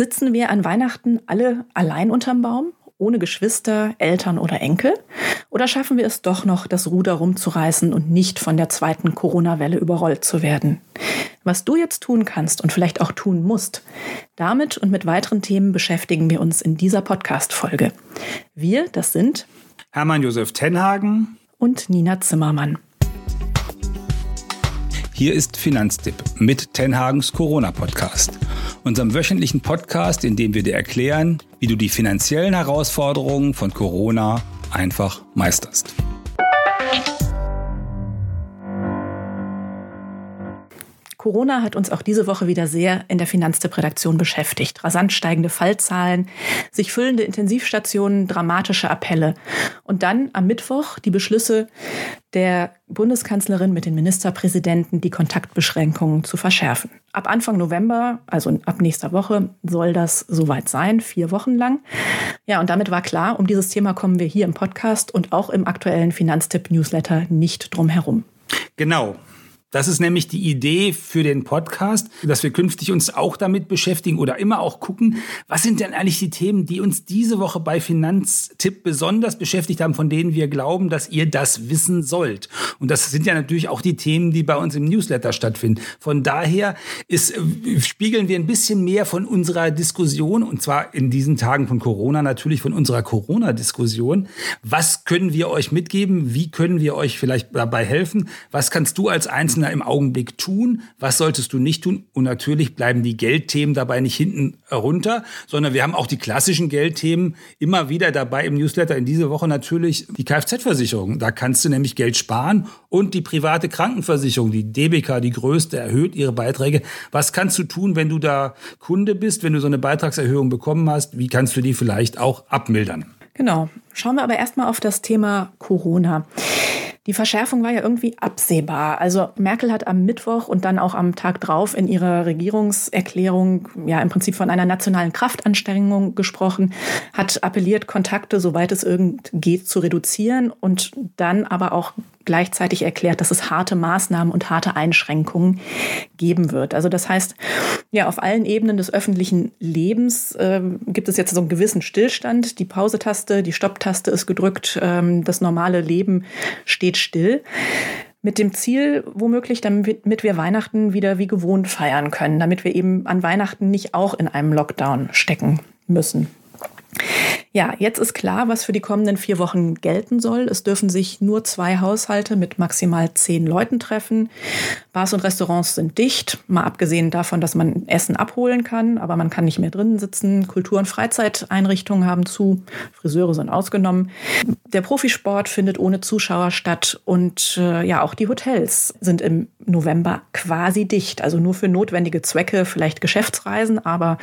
Sitzen wir an Weihnachten alle allein unterm Baum, ohne Geschwister, Eltern oder Enkel? Oder schaffen wir es doch noch, das Ruder rumzureißen und nicht von der zweiten Corona-Welle überrollt zu werden? Was du jetzt tun kannst und vielleicht auch tun musst, damit und mit weiteren Themen beschäftigen wir uns in dieser Podcast-Folge. Wir, das sind Hermann Josef Tenhagen und Nina Zimmermann. Hier ist Finanztipp mit Tenhagens Corona-Podcast, unserem wöchentlichen Podcast, in dem wir dir erklären, wie du die finanziellen Herausforderungen von Corona einfach meisterst. Corona hat uns auch diese Woche wieder sehr in der Finanztipp-Redaktion beschäftigt. Rasant steigende Fallzahlen, sich füllende Intensivstationen, dramatische Appelle. Und dann am Mittwoch die Beschlüsse der Bundeskanzlerin mit den Ministerpräsidenten, die Kontaktbeschränkungen zu verschärfen. Ab Anfang November, also ab nächster Woche, soll das soweit sein, vier Wochen lang. Ja, und damit war klar, um dieses Thema kommen wir hier im Podcast und auch im aktuellen Finanztipp-Newsletter nicht drum herum. Genau. Das ist nämlich die Idee für den Podcast, dass wir künftig uns auch damit beschäftigen oder immer auch gucken, was sind denn eigentlich die Themen, die uns diese Woche bei Finanztipp besonders beschäftigt haben, von denen wir glauben, dass ihr das wissen sollt. Und das sind ja natürlich auch die Themen, die bei uns im Newsletter stattfinden. Von daher ist, äh, spiegeln wir ein bisschen mehr von unserer Diskussion, und zwar in diesen Tagen von Corona natürlich von unserer Corona-Diskussion. Was können wir euch mitgeben? Wie können wir euch vielleicht dabei helfen? Was kannst du als Einzelner Einzelner im Augenblick tun? Was solltest du nicht tun? Und natürlich bleiben die Geldthemen dabei nicht hinten runter, sondern wir haben auch die klassischen Geldthemen immer wieder dabei im Newsletter. In dieser Woche natürlich die Kfz-Versicherung. Da kannst du nämlich Geld sparen und die private Krankenversicherung, die DBK, die größte, erhöht ihre Beiträge. Was kannst du tun, wenn du da Kunde bist, wenn du so eine Beitragserhöhung bekommen hast? Wie kannst du die vielleicht auch abmildern? Genau. Schauen wir aber erstmal auf das Thema Corona. Die Verschärfung war ja irgendwie absehbar. Also Merkel hat am Mittwoch und dann auch am Tag drauf in ihrer Regierungserklärung ja im Prinzip von einer nationalen Kraftanstrengung gesprochen, hat appelliert, Kontakte, soweit es irgend geht, zu reduzieren und dann aber auch gleichzeitig erklärt, dass es harte Maßnahmen und harte Einschränkungen geben wird. Also das heißt, ja, auf allen Ebenen des öffentlichen Lebens äh, gibt es jetzt so einen gewissen Stillstand. Die Pause-Taste, die Stopp-Taste ist gedrückt, ähm, das normale Leben steht still mit dem Ziel, womöglich, damit wir Weihnachten wieder wie gewohnt feiern können, damit wir eben an Weihnachten nicht auch in einem Lockdown stecken müssen. Ja, jetzt ist klar, was für die kommenden vier Wochen gelten soll. Es dürfen sich nur zwei Haushalte mit maximal zehn Leuten treffen. Bars und Restaurants sind dicht, mal abgesehen davon, dass man Essen abholen kann, aber man kann nicht mehr drinnen sitzen. Kultur- und Freizeiteinrichtungen haben zu, Friseure sind ausgenommen. Der Profisport findet ohne Zuschauer statt und äh, ja, auch die Hotels sind im November quasi dicht. Also nur für notwendige Zwecke, vielleicht Geschäftsreisen, aber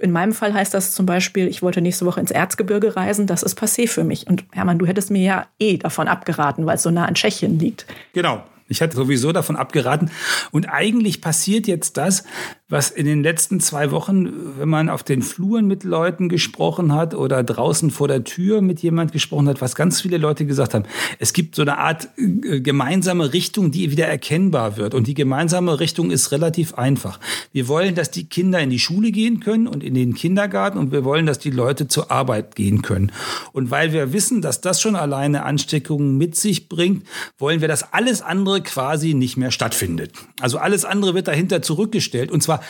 in meinem Fall heißt das zum Beispiel, ich wollte nächste Woche ins Erzgebirge reisen, das ist passé für mich. Und Hermann, du hättest mir ja eh davon abgeraten, weil es so nah an Tschechien liegt. Genau. Ich hatte sowieso davon abgeraten. Und eigentlich passiert jetzt das, was in den letzten zwei Wochen, wenn man auf den Fluren mit Leuten gesprochen hat oder draußen vor der Tür mit jemand gesprochen hat, was ganz viele Leute gesagt haben. Es gibt so eine Art äh, gemeinsame Richtung, die wieder erkennbar wird. Und die gemeinsame Richtung ist relativ einfach. Wir wollen, dass die Kinder in die Schule gehen können und in den Kindergarten und wir wollen, dass die Leute zur Arbeit gehen können. Und weil wir wissen, dass das schon alleine Ansteckungen mit sich bringt, wollen wir, dass alles andere quasi nicht mehr stattfindet. Also alles andere wird dahinter zurückgestellt und zwar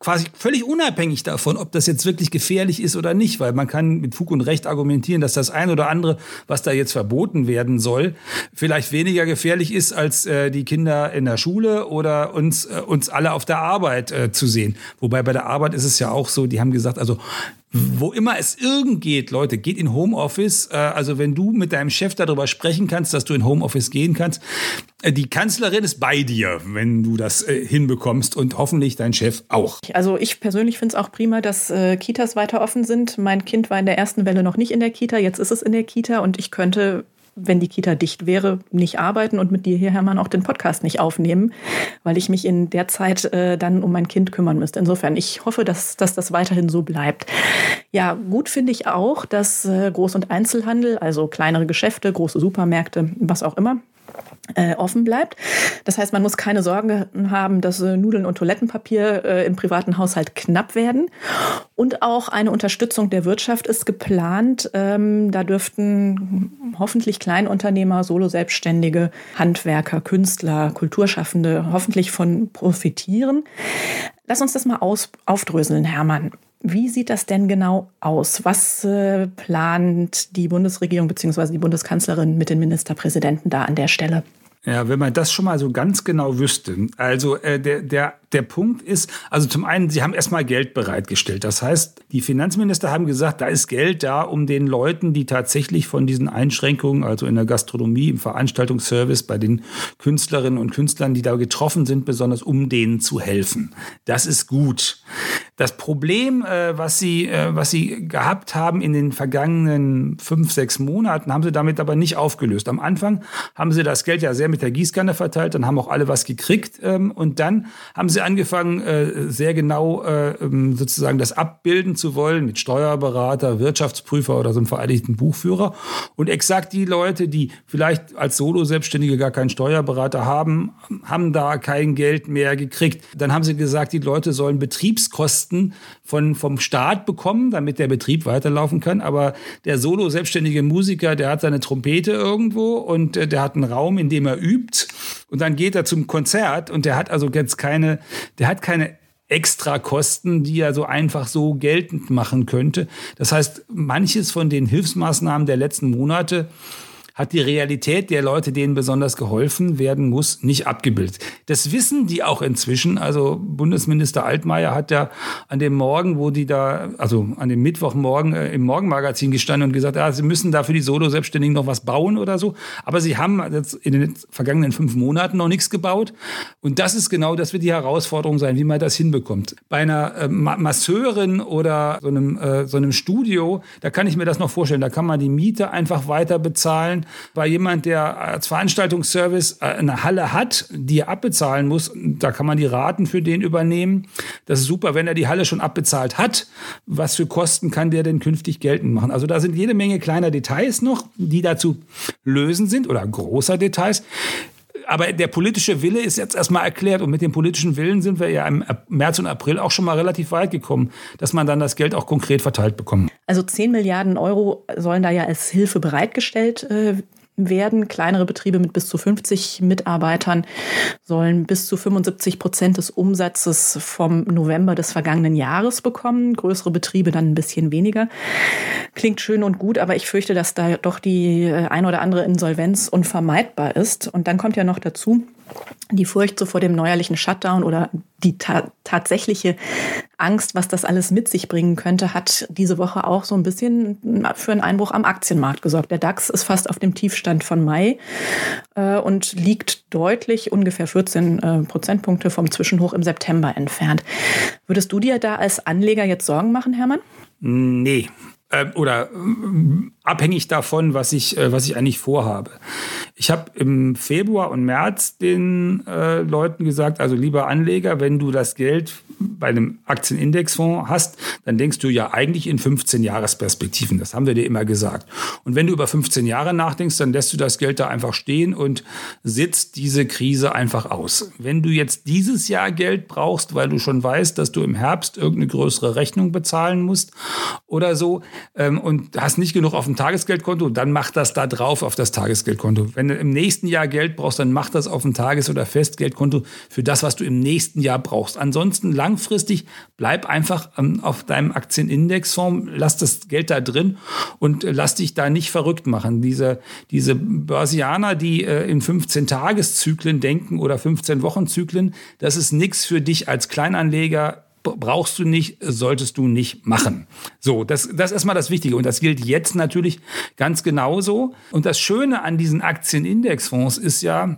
quasi völlig unabhängig davon, ob das jetzt wirklich gefährlich ist oder nicht, weil man kann mit Fug und Recht argumentieren, dass das ein oder andere, was da jetzt verboten werden soll, vielleicht weniger gefährlich ist, als äh, die Kinder in der Schule oder uns, äh, uns alle auf der Arbeit äh, zu sehen. Wobei bei der Arbeit ist es ja auch so, die haben gesagt, also wo immer es irgend geht, Leute, geht in Homeoffice. Äh, also wenn du mit deinem Chef darüber sprechen kannst, dass du in Homeoffice gehen kannst, äh, die Kanzlerin ist bei dir, wenn du das äh, hinbekommst und hoffentlich dein Chef auch. Also ich persönlich finde es auch prima, dass Kitas weiter offen sind. Mein Kind war in der ersten Welle noch nicht in der Kita, jetzt ist es in der Kita und ich könnte wenn die Kita dicht wäre, nicht arbeiten und mit dir hier, Hermann, auch den Podcast nicht aufnehmen, weil ich mich in der Zeit äh, dann um mein Kind kümmern müsste. Insofern, ich hoffe, dass, dass das weiterhin so bleibt. Ja, gut finde ich auch, dass äh, Groß- und Einzelhandel, also kleinere Geschäfte, große Supermärkte, was auch immer, offen bleibt. Das heißt, man muss keine Sorgen haben, dass äh, Nudeln und Toilettenpapier äh, im privaten Haushalt knapp werden. Und auch eine Unterstützung der Wirtschaft ist geplant. Ähm, da dürften hoffentlich Kleinunternehmer, Solo-Selbstständige, Handwerker, Künstler, Kulturschaffende hoffentlich von profitieren. Lass uns das mal aus, aufdröseln, Hermann. Wie sieht das denn genau aus? Was äh, plant die Bundesregierung bzw. die Bundeskanzlerin mit den Ministerpräsidenten da an der Stelle? Ja, wenn man das schon mal so ganz genau wüsste. Also äh, der, der, der Punkt ist, also zum einen, sie haben erstmal Geld bereitgestellt. Das heißt, die Finanzminister haben gesagt, da ist Geld da, um den Leuten, die tatsächlich von diesen Einschränkungen, also in der Gastronomie, im Veranstaltungsservice, bei den Künstlerinnen und Künstlern, die da getroffen sind, besonders um denen zu helfen. Das ist gut. Das Problem, äh, was, sie, äh, was sie gehabt haben in den vergangenen fünf, sechs Monaten, haben sie damit aber nicht aufgelöst. Am Anfang haben sie das Geld ja sehr mit der Gießkanne verteilt, dann haben auch alle was gekriegt ähm, und dann haben sie angefangen, äh, sehr genau äh, ähm, sozusagen das abbilden zu wollen mit Steuerberater, Wirtschaftsprüfer oder so einem vereinigten Buchführer. Und exakt die Leute, die vielleicht als Solo-Selbstständige gar keinen Steuerberater haben, haben da kein Geld mehr gekriegt. Dann haben sie gesagt, die Leute sollen Betriebskosten von, vom Staat bekommen, damit der Betrieb weiterlaufen kann. Aber der Solo-Selbstständige Musiker, der hat seine Trompete irgendwo und äh, der hat einen Raum, in dem er übt. Und dann geht er zum Konzert und der hat also jetzt keine, der hat keine extra Kosten, die er so einfach so geltend machen könnte. Das heißt, manches von den Hilfsmaßnahmen der letzten Monate hat die Realität der Leute, denen besonders geholfen werden muss, nicht abgebildet. Das wissen die auch inzwischen. Also Bundesminister Altmaier hat ja an dem Morgen, wo die da, also an dem Mittwochmorgen äh, im Morgenmagazin gestanden und gesagt, ja, sie müssen da für die Solo-Selbstständigen noch was bauen oder so. Aber sie haben jetzt in den vergangenen fünf Monaten noch nichts gebaut. Und das ist genau, das wird die Herausforderung sein, wie man das hinbekommt. Bei einer äh, Masseurin oder so einem, äh, so einem Studio, da kann ich mir das noch vorstellen. Da kann man die Miete einfach weiter bezahlen bei jemand, der als Veranstaltungsservice äh, eine Halle hat, die er abbezahlen muss, da kann man die Raten für den übernehmen. Das ist super, wenn er die Halle schon abbezahlt hat. Was für Kosten kann der denn künftig geltend machen? Also da sind jede Menge kleiner Details noch, die dazu lösen sind oder großer Details aber der politische Wille ist jetzt erstmal erklärt und mit dem politischen Willen sind wir ja im März und April auch schon mal relativ weit gekommen, dass man dann das Geld auch konkret verteilt bekommt. Also 10 Milliarden Euro sollen da ja als Hilfe bereitgestellt äh, werden. Kleinere Betriebe mit bis zu 50 Mitarbeitern sollen bis zu 75 Prozent des Umsatzes vom November des vergangenen Jahres bekommen. Größere Betriebe dann ein bisschen weniger. Klingt schön und gut, aber ich fürchte, dass da doch die äh, ein oder andere Insolvenz unvermeidbar ist. Und dann kommt ja noch dazu, die Furcht so vor dem neuerlichen Shutdown oder die ta tatsächliche Angst, was das alles mit sich bringen könnte, hat diese Woche auch so ein bisschen für einen Einbruch am Aktienmarkt gesorgt. Der DAX ist fast auf dem Tiefstand von Mai äh, und liegt deutlich, ungefähr 14 äh, Prozentpunkte vom Zwischenhoch im September entfernt. Würdest du dir da als Anleger jetzt Sorgen machen, Hermann? Nee, äh, oder äh, abhängig davon, was ich, äh, was ich eigentlich vorhabe. Ich habe im Februar und März den äh, Leuten gesagt, also lieber Anleger, wenn du das Geld bei einem Aktienindexfonds hast, dann denkst du ja eigentlich in 15 Jahresperspektiven. Das haben wir dir immer gesagt. Und wenn du über 15 Jahre nachdenkst, dann lässt du das Geld da einfach stehen und sitzt diese Krise einfach aus. Wenn du jetzt dieses Jahr Geld brauchst, weil du schon weißt, dass du im Herbst irgendeine größere Rechnung bezahlen musst oder so ähm, und hast nicht genug auf dem Tagesgeldkonto, dann mach das da drauf auf das Tagesgeldkonto. Wenn du im nächsten Jahr Geld brauchst, dann mach das auf dem Tages- oder Festgeldkonto für das, was du im nächsten Jahr brauchst. Ansonsten langfristig bleib einfach ähm, auf deinem Aktienindexfonds, lass das Geld da drin und äh, lass dich da nicht verrückt machen. Diese, diese Börsianer, die äh, in 15-Tageszyklen denken oder 15-Wochen-Zyklen, das ist nichts für dich als Kleinanleger brauchst du nicht, solltest du nicht machen. So, das, das ist erstmal das Wichtige. Und das gilt jetzt natürlich ganz genauso. Und das Schöne an diesen Aktienindexfonds ist ja,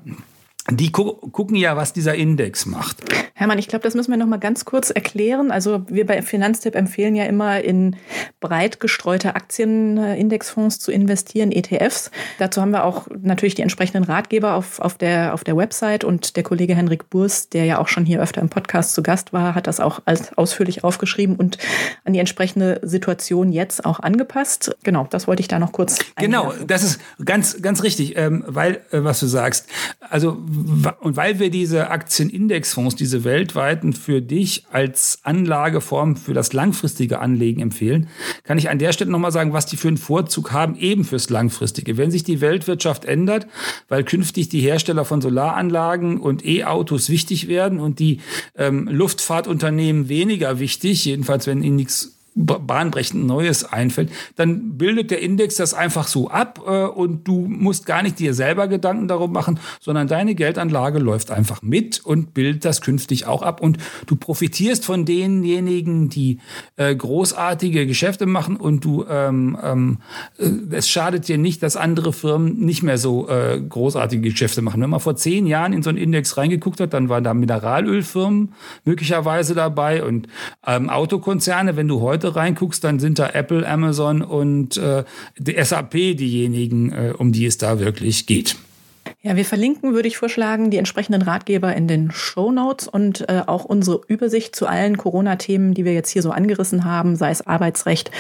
die gu gucken ja, was dieser Index macht. Hermann, ich glaube, das müssen wir noch mal ganz kurz erklären. Also wir bei Finanztipp empfehlen ja immer in breit gestreute Aktienindexfonds zu investieren, ETFs. Dazu haben wir auch natürlich die entsprechenden Ratgeber auf, auf, der, auf der Website und der Kollege Henrik Burs, der ja auch schon hier öfter im Podcast zu Gast war, hat das auch als ausführlich aufgeschrieben und an die entsprechende Situation jetzt auch angepasst. Genau, das wollte ich da noch kurz. Genau, einwerfen. das ist ganz, ganz richtig, ähm, weil, äh, was du sagst, also und weil wir diese Aktienindexfonds, diese weltweiten für dich als Anlageform für das langfristige Anlegen empfehlen, kann ich an der Stelle nochmal sagen, was die für einen Vorzug haben, eben fürs langfristige. Wenn sich die Weltwirtschaft ändert, weil künftig die Hersteller von Solaranlagen und E-Autos wichtig werden und die ähm, Luftfahrtunternehmen weniger wichtig, jedenfalls wenn ihnen nichts bahnbrechend Neues einfällt, dann bildet der Index das einfach so ab äh, und du musst gar nicht dir selber Gedanken darum machen, sondern deine Geldanlage läuft einfach mit und bildet das künftig auch ab und du profitierst von denjenigen, die äh, großartige Geschäfte machen und du ähm, ähm, äh, es schadet dir nicht, dass andere Firmen nicht mehr so äh, großartige Geschäfte machen. Wenn man vor zehn Jahren in so einen Index reingeguckt hat, dann waren da Mineralölfirmen möglicherweise dabei und ähm, Autokonzerne. Wenn du heute heute reinguckst, dann sind da Apple, Amazon und äh, die SAP diejenigen, äh, um die es da wirklich geht. Ja, wir verlinken, würde ich vorschlagen, die entsprechenden Ratgeber in den Show Notes und äh, auch unsere Übersicht zu allen Corona-Themen, die wir jetzt hier so angerissen haben, sei es Arbeitsrecht,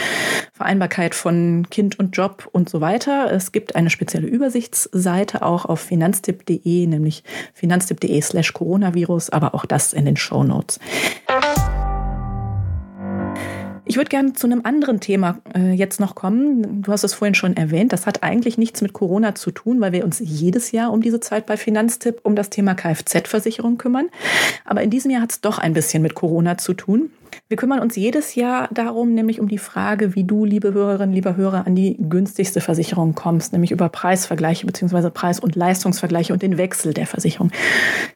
Vereinbarkeit von Kind und Job und so weiter. Es gibt eine spezielle Übersichtsseite auch auf finanztipp.de, nämlich finanztipp.de slash Coronavirus, aber auch das in den Show Notes. Ich würde gerne zu einem anderen Thema äh, jetzt noch kommen. Du hast es vorhin schon erwähnt. Das hat eigentlich nichts mit Corona zu tun, weil wir uns jedes Jahr um diese Zeit bei Finanztipp um das Thema Kfz-Versicherung kümmern. Aber in diesem Jahr hat es doch ein bisschen mit Corona zu tun. Wir kümmern uns jedes Jahr darum, nämlich um die Frage, wie du, liebe Hörerinnen, lieber Hörer, an die günstigste Versicherung kommst, nämlich über Preisvergleiche bzw. Preis- und Leistungsvergleiche und den Wechsel der Versicherung.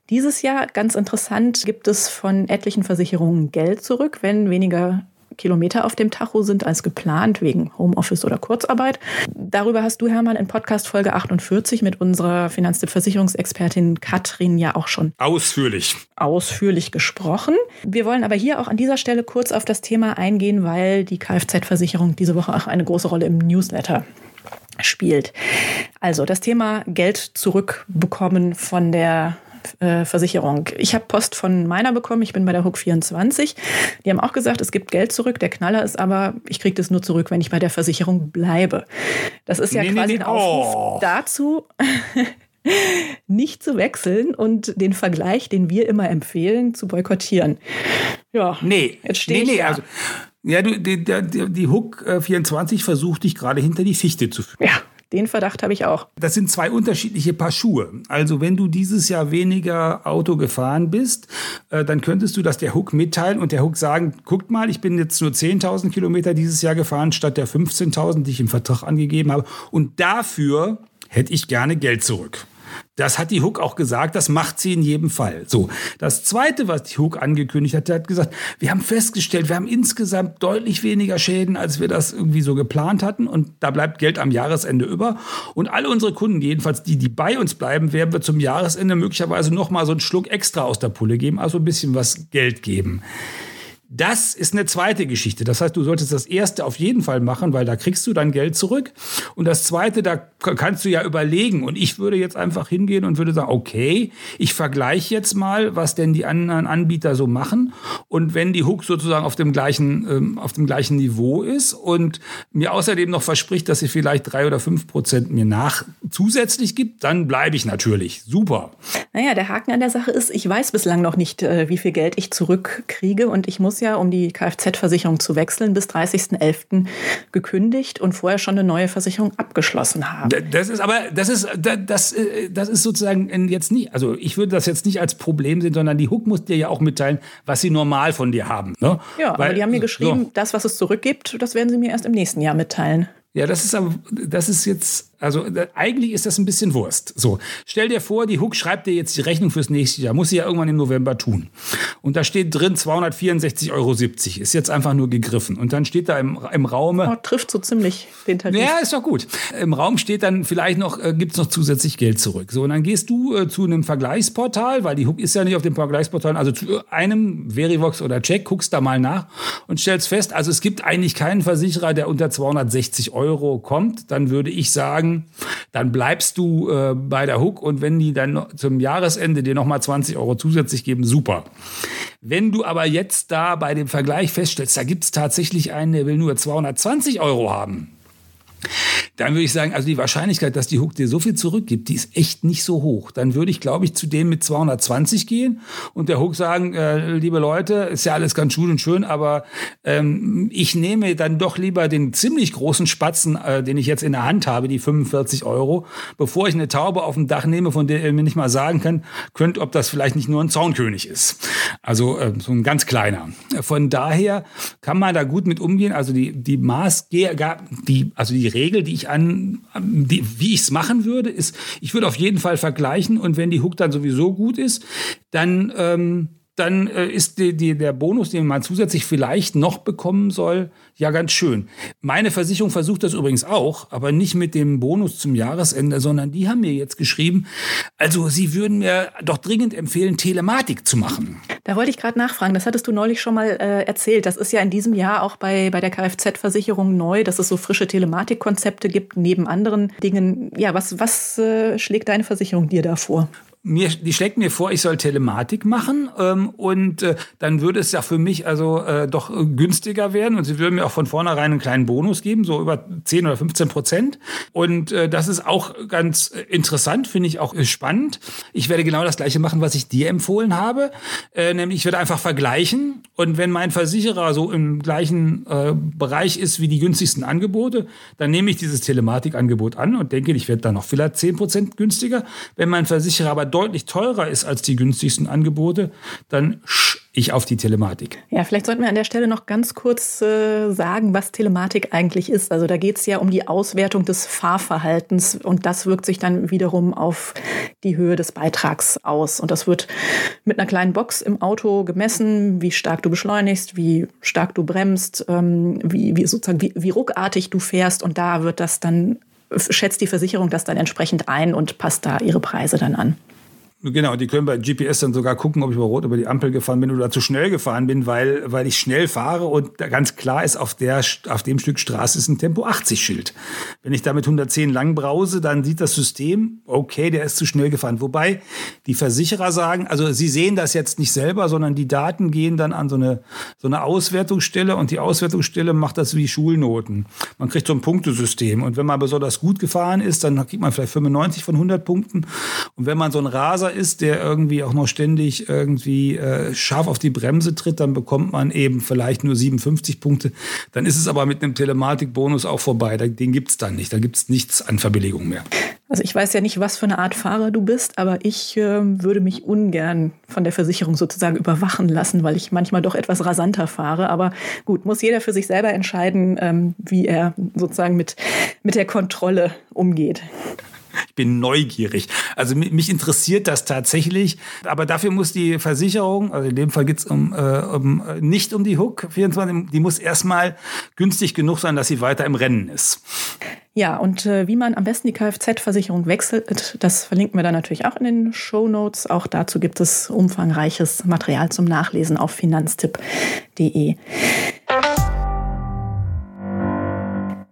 Dieses Jahr, ganz interessant, gibt es von etlichen Versicherungen Geld zurück, wenn weniger Kilometer auf dem Tacho sind als geplant wegen Homeoffice oder Kurzarbeit. Darüber hast du, Hermann, in Podcast Folge 48 mit unserer Finanztipp-Versicherungsexpertin Katrin ja auch schon ausführlich ausführlich gesprochen. Wir wollen aber hier auch an dieser Stelle kurz auf das Thema eingehen, weil die Kfz-Versicherung diese Woche auch eine große Rolle im Newsletter spielt. Also das Thema Geld zurückbekommen von der äh, Versicherung. Ich habe Post von meiner bekommen, ich bin bei der Hook 24. Die haben auch gesagt, es gibt Geld zurück. Der Knaller ist aber, ich kriege das nur zurück, wenn ich bei der Versicherung bleibe. Das ist ja nee, quasi nee, nee. ein Aufruf oh. dazu. nicht zu wechseln und den Vergleich, den wir immer empfehlen, zu boykottieren. Ja, nee, jetzt stehe nee, ich nee, da. Also, ja, du, die, die, die Hook 24 versucht dich gerade hinter die Fichte zu führen. Ja, den Verdacht habe ich auch. Das sind zwei unterschiedliche Paar Schuhe. Also wenn du dieses Jahr weniger Auto gefahren bist, äh, dann könntest du das der Hook mitteilen und der Hook sagen, guckt mal, ich bin jetzt nur 10.000 Kilometer dieses Jahr gefahren statt der 15.000, die ich im Vertrag angegeben habe. Und dafür hätte ich gerne Geld zurück. Das hat die Hook auch gesagt, das macht sie in jedem Fall. So, das zweite, was die Hook angekündigt hat, der hat gesagt, wir haben festgestellt, wir haben insgesamt deutlich weniger Schäden, als wir das irgendwie so geplant hatten und da bleibt Geld am Jahresende über und alle unsere Kunden, jedenfalls die, die bei uns bleiben, werden wir zum Jahresende möglicherweise noch mal so einen Schluck extra aus der Pulle geben, also ein bisschen was Geld geben. Das ist eine zweite Geschichte. Das heißt, du solltest das erste auf jeden Fall machen, weil da kriegst du dein Geld zurück. Und das zweite, da kannst du ja überlegen. Und ich würde jetzt einfach hingehen und würde sagen, okay, ich vergleiche jetzt mal, was denn die anderen Anbieter so machen. Und wenn die Hook sozusagen auf dem gleichen, ähm, auf dem gleichen Niveau ist und mir außerdem noch verspricht, dass sie vielleicht drei oder fünf Prozent mir nach zusätzlich gibt, dann bleibe ich natürlich. Super. Naja, der Haken an der Sache ist, ich weiß bislang noch nicht, äh, wie viel Geld ich zurückkriege und ich muss muss ja, um die Kfz-Versicherung zu wechseln, bis 30.11. gekündigt und vorher schon eine neue Versicherung abgeschlossen haben. Das ist aber, das ist, das, äh, das ist sozusagen jetzt nicht, also ich würde das jetzt nicht als Problem sehen, sondern die Hook muss dir ja auch mitteilen, was sie normal von dir haben. Ne? Ja, Weil, aber die haben mir geschrieben, so. das, was es zurückgibt, das werden sie mir erst im nächsten Jahr mitteilen. Ja, das ist aber, das ist jetzt Also äh, eigentlich ist das ein bisschen Wurst. So, stell dir vor, die Hook schreibt dir jetzt die Rechnung fürs nächste Jahr. Muss sie ja irgendwann im November tun. Und da steht drin 264,70 Euro. Ist jetzt einfach nur gegriffen. Und dann steht da im, im Raume. Oh, trifft so ziemlich den Tarif. Ja, ist doch gut. Im Raum steht dann vielleicht noch, äh, gibt es noch zusätzlich Geld zurück. So, und dann gehst du äh, zu einem Vergleichsportal, weil die Hook ist ja nicht auf dem Vergleichsportal, also zu einem Verivox oder Check, guckst da mal nach und stellst fest, also es gibt eigentlich keinen Versicherer, der unter 260 Euro kommt. Dann würde ich sagen, dann bleibst du äh, bei der Hook und wenn die dann zum Jahresende dir nochmal 20 Euro zusätzlich geben, super. Wenn du aber jetzt da bei dem Vergleich feststellst, da gibt es tatsächlich einen, der will nur 220 Euro haben, dann würde ich sagen, also die Wahrscheinlichkeit, dass die Hook dir so viel zurückgibt, die ist echt nicht so hoch. Dann würde ich, glaube ich, zu dem mit 220 gehen und der Hook sagen, äh, liebe Leute, ist ja alles ganz schön und schön, aber ähm, ich nehme dann doch lieber den ziemlich großen Spatzen, äh, den ich jetzt in der Hand habe, die 45 Euro, bevor ich eine Taube auf dem Dach nehme, von der ihr mir nicht mal sagen könnt, könnt, ob das vielleicht nicht nur ein Zaunkönig ist. Also äh, so ein ganz kleiner. Von daher kann man da gut mit umgehen. Also die, die Maß, die, also die Regel, die ich an, die, wie ich es machen würde, ist, ich würde auf jeden Fall vergleichen und wenn die Hook dann sowieso gut ist, dann ähm, dann äh, ist die, die, der Bonus, den man zusätzlich vielleicht noch bekommen soll, ja ganz schön. Meine Versicherung versucht das übrigens auch, aber nicht mit dem Bonus zum Jahresende, sondern die haben mir jetzt geschrieben, also sie würden mir doch dringend empfehlen, Telematik zu machen. Da wollte ich gerade nachfragen, das hattest du neulich schon mal äh, erzählt. Das ist ja in diesem Jahr auch bei, bei der Kfz-Versicherung neu, dass es so frische Telematikkonzepte gibt, neben anderen Dingen. Ja, was, was äh, schlägt deine Versicherung dir da vor? Mir, die schlägt mir vor, ich soll Telematik machen ähm, und äh, dann würde es ja für mich also äh, doch günstiger werden und sie würden mir auch von vornherein einen kleinen Bonus geben, so über 10 oder 15 Prozent. Und äh, das ist auch ganz interessant, finde ich auch spannend. Ich werde genau das gleiche machen, was ich dir empfohlen habe, äh, nämlich ich werde einfach vergleichen und wenn mein Versicherer so im gleichen äh, Bereich ist wie die günstigsten Angebote, dann nehme ich dieses Telematikangebot an und denke, ich werde dann noch vielleicht 10 Prozent günstiger. Wenn mein Versicherer aber deutlich teurer ist als die günstigsten Angebote, dann ich auf die Telematik. Ja, vielleicht sollten wir an der Stelle noch ganz kurz äh, sagen, was Telematik eigentlich ist. Also da geht es ja um die Auswertung des Fahrverhaltens und das wirkt sich dann wiederum auf die Höhe des Beitrags aus. Und das wird mit einer kleinen Box im Auto gemessen, wie stark du beschleunigst, wie stark du bremst, ähm, wie, wie sozusagen wie, wie ruckartig du fährst. Und da wird das dann schätzt die Versicherung das dann entsprechend ein und passt da ihre Preise dann an. Genau, die können bei GPS dann sogar gucken, ob ich über Rot über die Ampel gefahren bin oder zu schnell gefahren bin, weil, weil ich schnell fahre und ganz klar ist, auf, der, auf dem Stück Straße ist ein Tempo 80 Schild. Wenn ich da mit 110 lang brause, dann sieht das System, okay, der ist zu schnell gefahren. Wobei die Versicherer sagen, also sie sehen das jetzt nicht selber, sondern die Daten gehen dann an so eine, so eine Auswertungsstelle und die Auswertungsstelle macht das wie Schulnoten. Man kriegt so ein Punktesystem und wenn man besonders gut gefahren ist, dann kriegt man vielleicht 95 von 100 Punkten und wenn man so ein Raser ist, der irgendwie auch noch ständig irgendwie äh, scharf auf die Bremse tritt, dann bekommt man eben vielleicht nur 57 Punkte. Dann ist es aber mit einem Telematikbonus auch vorbei. Den gibt es dann nicht. Da gibt es nichts an Verbilligung mehr. Also ich weiß ja nicht, was für eine Art Fahrer du bist, aber ich äh, würde mich ungern von der Versicherung sozusagen überwachen lassen, weil ich manchmal doch etwas rasanter fahre. Aber gut, muss jeder für sich selber entscheiden, ähm, wie er sozusagen mit, mit der Kontrolle umgeht. Ich bin neugierig. Also mich interessiert das tatsächlich. Aber dafür muss die Versicherung, also in dem Fall geht es um, äh, um, äh, nicht um die Hook 24, die muss erstmal günstig genug sein, dass sie weiter im Rennen ist. Ja, und äh, wie man am besten die Kfz-Versicherung wechselt, das verlinken wir dann natürlich auch in den Show Notes. Auch dazu gibt es umfangreiches Material zum Nachlesen auf finanztipp.de.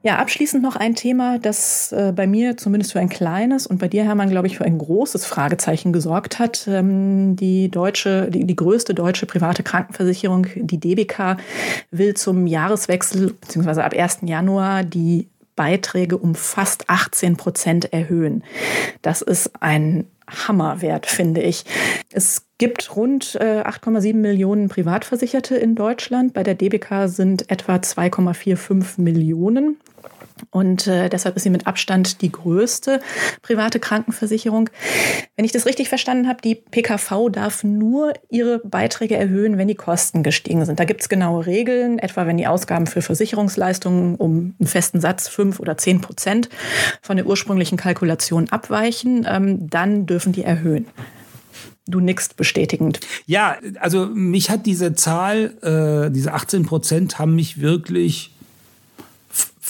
Ja, abschließend noch ein Thema, das äh, bei mir zumindest für ein kleines und bei dir, Hermann, glaube ich, für ein großes Fragezeichen gesorgt hat. Ähm, die deutsche, die, die größte deutsche private Krankenversicherung, die DBK, will zum Jahreswechsel bzw. ab 1. Januar die Beiträge um fast 18 Prozent erhöhen. Das ist ein Hammerwert, finde ich. Es gibt rund äh, 8,7 Millionen Privatversicherte in Deutschland. Bei der DBK sind etwa 2,45 Millionen. Und äh, deshalb ist sie mit Abstand die größte private Krankenversicherung. Wenn ich das richtig verstanden habe, die PKV darf nur ihre Beiträge erhöhen, wenn die Kosten gestiegen sind. Da gibt es genaue Regeln, etwa wenn die Ausgaben für Versicherungsleistungen um einen festen Satz fünf oder zehn Prozent von der ursprünglichen Kalkulation abweichen, ähm, dann dürfen die erhöhen. Du nickst bestätigend. Ja, also mich hat diese Zahl, äh, diese 18 Prozent haben mich wirklich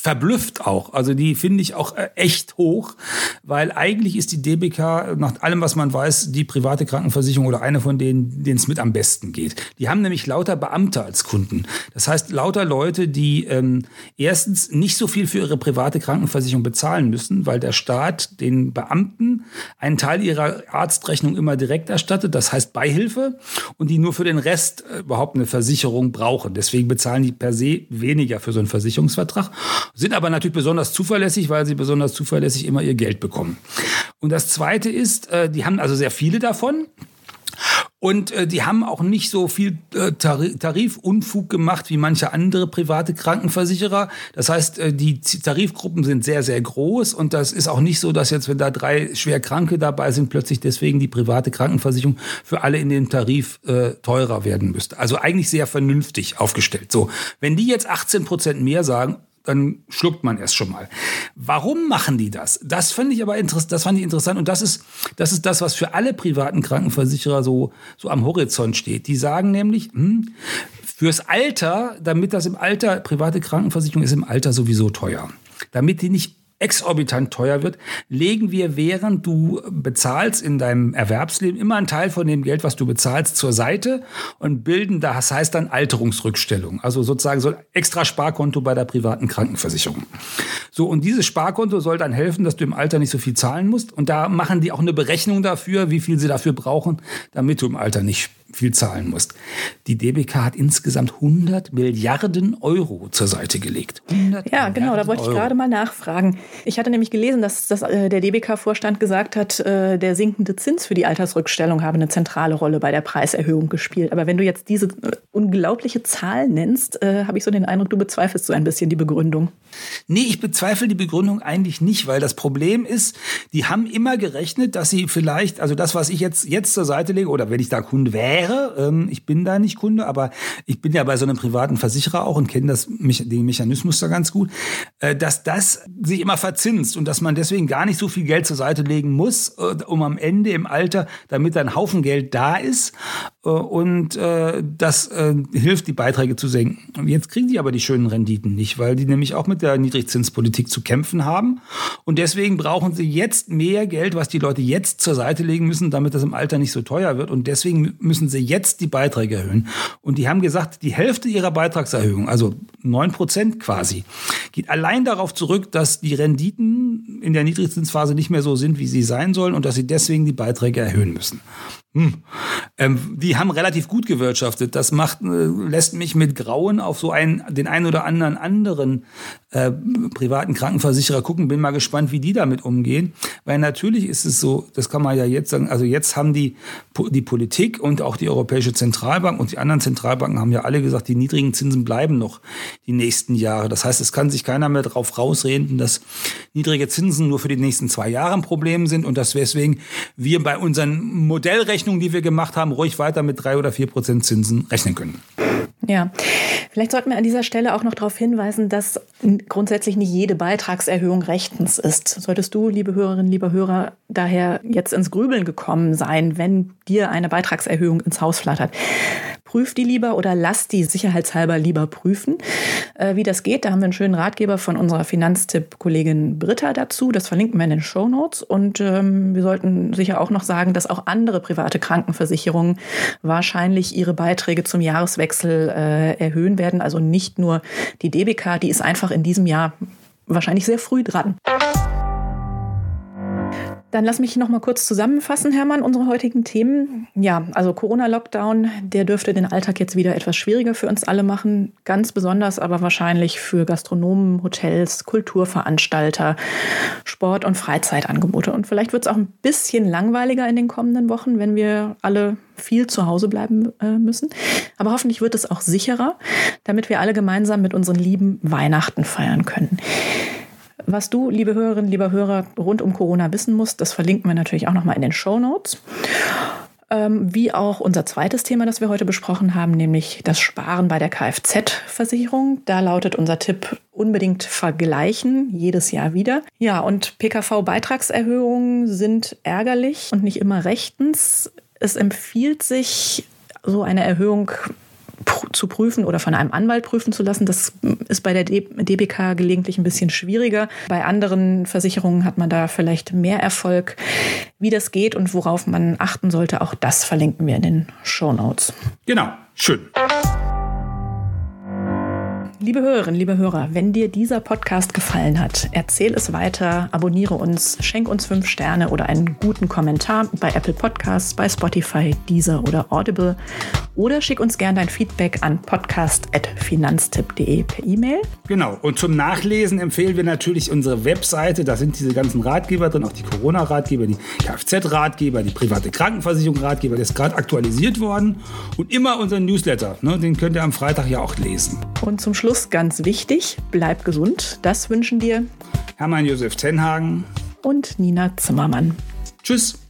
verblüfft auch. Also die finde ich auch äh, echt hoch, weil eigentlich ist die DBK nach allem, was man weiß, die private Krankenversicherung oder eine von denen, denen es mit am besten geht. Die haben nämlich lauter Beamte als Kunden. Das heißt, lauter Leute, die ähm, erstens nicht so viel für ihre private Krankenversicherung bezahlen müssen, weil der Staat den Beamten einen Teil ihrer Arztrechnung immer direkt erstattet, das heißt Beihilfe, und die nur für den Rest äh, überhaupt eine Versicherung brauchen. Deswegen bezahlen die per se weniger für so einen Versicherungsvertrag sind aber natürlich besonders zuverlässig, weil sie besonders zuverlässig immer ihr Geld bekommen. Und das Zweite ist, äh, die haben also sehr viele davon. Und äh, die haben auch nicht so viel äh, Tarifunfug gemacht wie manche andere private Krankenversicherer. Das heißt, äh, die Tarifgruppen sind sehr, sehr groß und das ist auch nicht so, dass jetzt, wenn da drei schwer Kranke dabei sind, plötzlich deswegen die private Krankenversicherung für alle in den Tarif äh, teurer werden müsste. Also eigentlich sehr vernünftig aufgestellt. So, wenn die jetzt 18 Prozent mehr sagen, dann schluckt man es schon mal. Warum machen die das? Das fand ich aber interessant, das fand ich interessant und das ist, das ist das, was für alle privaten Krankenversicherer so, so am Horizont steht. Die sagen nämlich, hm, fürs Alter, damit das im Alter, private Krankenversicherung ist im Alter sowieso teuer. Damit die nicht exorbitant teuer wird, legen wir, während du bezahlst in deinem Erwerbsleben, immer einen Teil von dem Geld, was du bezahlst, zur Seite und bilden, das heißt dann Alterungsrückstellung. Also sozusagen so ein extra Sparkonto bei der privaten Krankenversicherung. So, und dieses Sparkonto soll dann helfen, dass du im Alter nicht so viel zahlen musst. Und da machen die auch eine Berechnung dafür, wie viel sie dafür brauchen, damit du im Alter nicht viel zahlen musst. Die DBK hat insgesamt 100 Milliarden Euro zur Seite gelegt. Ja, genau, da wollte ich gerade mal nachfragen. Ich hatte nämlich gelesen, dass, dass äh, der DBK-Vorstand gesagt hat, äh, der sinkende Zins für die Altersrückstellung habe eine zentrale Rolle bei der Preiserhöhung gespielt. Aber wenn du jetzt diese äh, unglaubliche Zahl nennst, habe ich so den Eindruck, du bezweifelst so ein bisschen die Begründung. Nee, ich bezweifle die Begründung eigentlich nicht, weil das Problem ist, die haben immer gerechnet, dass sie vielleicht, also das, was ich jetzt, jetzt zur Seite lege, oder wenn ich da Kunde wäre, ähm, ich bin da nicht Kunde, aber ich bin ja bei so einem privaten Versicherer auch und kenne das, den Mechanismus da ganz gut, äh, dass das sich immer verzinst und dass man deswegen gar nicht so viel Geld zur Seite legen muss, äh, um am Ende im Alter, damit ein Haufen Geld da ist und äh, das äh, hilft, die Beiträge zu senken. Und jetzt kriegen die aber die schönen Renditen nicht, weil die nämlich auch mit der Niedrigzinspolitik zu kämpfen haben. Und deswegen brauchen sie jetzt mehr Geld, was die Leute jetzt zur Seite legen müssen, damit das im Alter nicht so teuer wird. Und deswegen müssen sie jetzt die Beiträge erhöhen. Und die haben gesagt, die Hälfte ihrer Beitragserhöhung, also neun Prozent quasi, geht allein darauf zurück, dass die Renditen in der Niedrigzinsphase nicht mehr so sind, wie sie sein sollen und dass sie deswegen die Beiträge erhöhen müssen. Hm. Ähm, die haben relativ gut gewirtschaftet. Das macht, äh, lässt mich mit Grauen auf so einen, den einen oder anderen anderen äh, privaten Krankenversicherer gucken. Bin mal gespannt, wie die damit umgehen. Weil natürlich ist es so, das kann man ja jetzt sagen, also jetzt haben die, die Politik und auch die Europäische Zentralbank und die anderen Zentralbanken haben ja alle gesagt, die niedrigen Zinsen bleiben noch die nächsten Jahre. Das heißt, es kann sich keiner mehr darauf rausreden, dass niedrige Zinsen nur für die nächsten zwei Jahre ein Problem sind und dass deswegen wir bei unseren Modellrechnungen, die wir gemacht haben, ruhig weiter mit drei oder vier Prozent Zinsen rechnen können. Ja, vielleicht sollten wir an dieser Stelle auch noch darauf hinweisen, dass grundsätzlich nicht jede Beitragserhöhung rechtens ist. Solltest du, liebe Hörerinnen, lieber Hörer, daher jetzt ins Grübeln gekommen sein, wenn dir eine Beitragserhöhung ins Haus flattert prüf die lieber oder lass die sicherheitshalber lieber prüfen. Äh, wie das geht, da haben wir einen schönen Ratgeber von unserer Finanztipp-Kollegin Britta dazu. Das verlinken wir in den Show Notes. Und ähm, wir sollten sicher auch noch sagen, dass auch andere private Krankenversicherungen wahrscheinlich ihre Beiträge zum Jahreswechsel äh, erhöhen werden. Also nicht nur die DBK, die ist einfach in diesem Jahr wahrscheinlich sehr früh dran. Dann lass mich noch mal kurz zusammenfassen, Hermann, unsere heutigen Themen. Ja, also Corona-Lockdown, der dürfte den Alltag jetzt wieder etwas schwieriger für uns alle machen. Ganz besonders aber wahrscheinlich für Gastronomen, Hotels, Kulturveranstalter, Sport- und Freizeitangebote. Und vielleicht wird es auch ein bisschen langweiliger in den kommenden Wochen, wenn wir alle viel zu Hause bleiben äh, müssen. Aber hoffentlich wird es auch sicherer, damit wir alle gemeinsam mit unseren Lieben Weihnachten feiern können. Was du, liebe Hörerinnen, lieber Hörer, rund um Corona wissen musst, das verlinken wir natürlich auch nochmal in den Show Notes. Ähm, wie auch unser zweites Thema, das wir heute besprochen haben, nämlich das Sparen bei der Kfz-Versicherung. Da lautet unser Tipp unbedingt vergleichen, jedes Jahr wieder. Ja, und PKV-Beitragserhöhungen sind ärgerlich und nicht immer rechtens. Es empfiehlt sich, so eine Erhöhung zu prüfen oder von einem Anwalt prüfen zu lassen. Das ist bei der DBK gelegentlich ein bisschen schwieriger. Bei anderen Versicherungen hat man da vielleicht mehr Erfolg. Wie das geht und worauf man achten sollte, auch das verlinken wir in den Show Notes. Genau, schön. Liebe Hörerinnen, liebe Hörer, wenn dir dieser Podcast gefallen hat, erzähl es weiter, abonniere uns, schenk uns fünf Sterne oder einen guten Kommentar bei Apple Podcasts, bei Spotify, Deezer oder Audible oder schick uns gerne dein Feedback an podcast.finanztipp.de per E-Mail. Genau, und zum Nachlesen empfehlen wir natürlich unsere Webseite, da sind diese ganzen Ratgeber drin, auch die Corona-Ratgeber, die Kfz-Ratgeber, die private Krankenversicherung-Ratgeber, der ist gerade aktualisiert worden und immer unseren Newsletter, ne, den könnt ihr am Freitag ja auch lesen. Und zum Schluss Schluss ganz wichtig, bleib gesund. Das wünschen dir Hermann Josef Tenhagen und Nina Zimmermann. Tschüss.